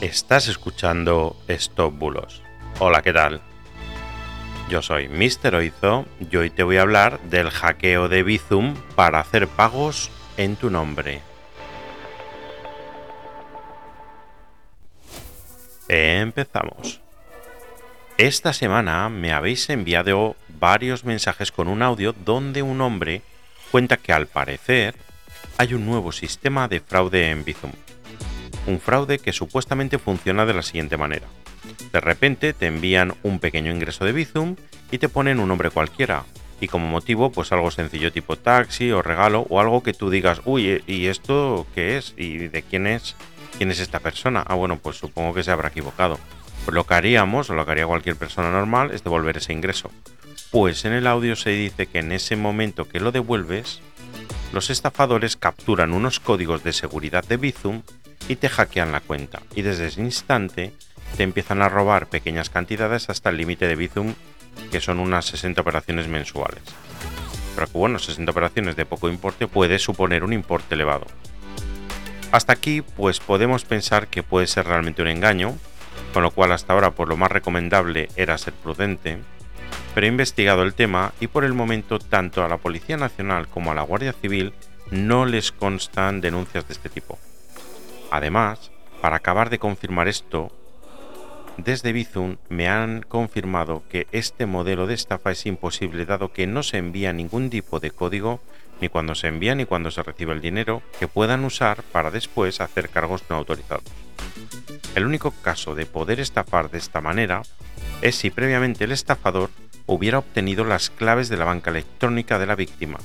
Estás escuchando Stop Bulos. Hola, ¿qué tal? Yo soy Mr. Oizo y hoy te voy a hablar del hackeo de Bizum para hacer pagos en tu nombre. Empezamos. Esta semana me habéis enviado varios mensajes con un audio donde un hombre cuenta que al parecer hay un nuevo sistema de fraude en Bizum. Un fraude que supuestamente funciona de la siguiente manera. De repente te envían un pequeño ingreso de Bizum y te ponen un nombre cualquiera. Y como motivo, pues algo sencillo tipo taxi o regalo o algo que tú digas, uy, ¿y esto qué es? ¿Y de quién es? ¿Quién es esta persona? Ah, bueno, pues supongo que se habrá equivocado. Pues lo que haríamos, o lo que haría cualquier persona normal, es devolver ese ingreso. Pues en el audio se dice que en ese momento que lo devuelves, los estafadores capturan unos códigos de seguridad de Bizum y te hackean la cuenta. Y desde ese instante te empiezan a robar pequeñas cantidades hasta el límite de Bizum, que son unas 60 operaciones mensuales. Pero que bueno, 60 operaciones de poco importe puede suponer un importe elevado. Hasta aquí, pues podemos pensar que puede ser realmente un engaño, con lo cual hasta ahora por lo más recomendable era ser prudente, pero he investigado el tema y por el momento tanto a la Policía Nacional como a la Guardia Civil no les constan denuncias de este tipo. Además, para acabar de confirmar esto, desde Bizum me han confirmado que este modelo de estafa es imposible dado que no se envía ningún tipo de código ni cuando se envía ni cuando se recibe el dinero que puedan usar para después hacer cargos no autorizados. El único caso de poder estafar de esta manera es si previamente el estafador hubiera obtenido las claves de la banca electrónica de la víctima,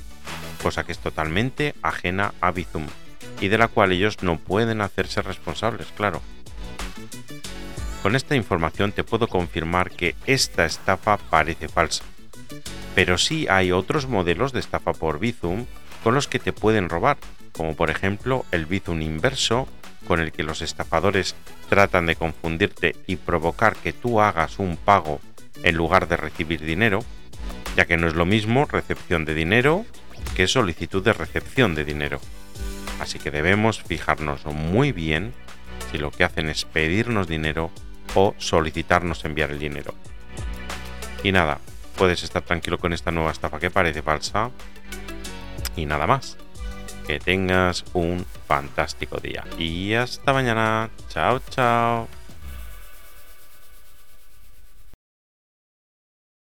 cosa que es totalmente ajena a Bizum y de la cual ellos no pueden hacerse responsables, claro. Con esta información te puedo confirmar que esta estafa parece falsa, pero sí hay otros modelos de estafa por Bizum con los que te pueden robar, como por ejemplo el Bizum inverso con el que los estafadores tratan de confundirte y provocar que tú hagas un pago en lugar de recibir dinero, ya que no es lo mismo recepción de dinero que solicitud de recepción de dinero. Así que debemos fijarnos muy bien si lo que hacen es pedirnos dinero o solicitarnos enviar el dinero. Y nada, puedes estar tranquilo con esta nueva estafa que parece falsa. Y nada más. Que tengas un fantástico día. Y hasta mañana. Chao, chao.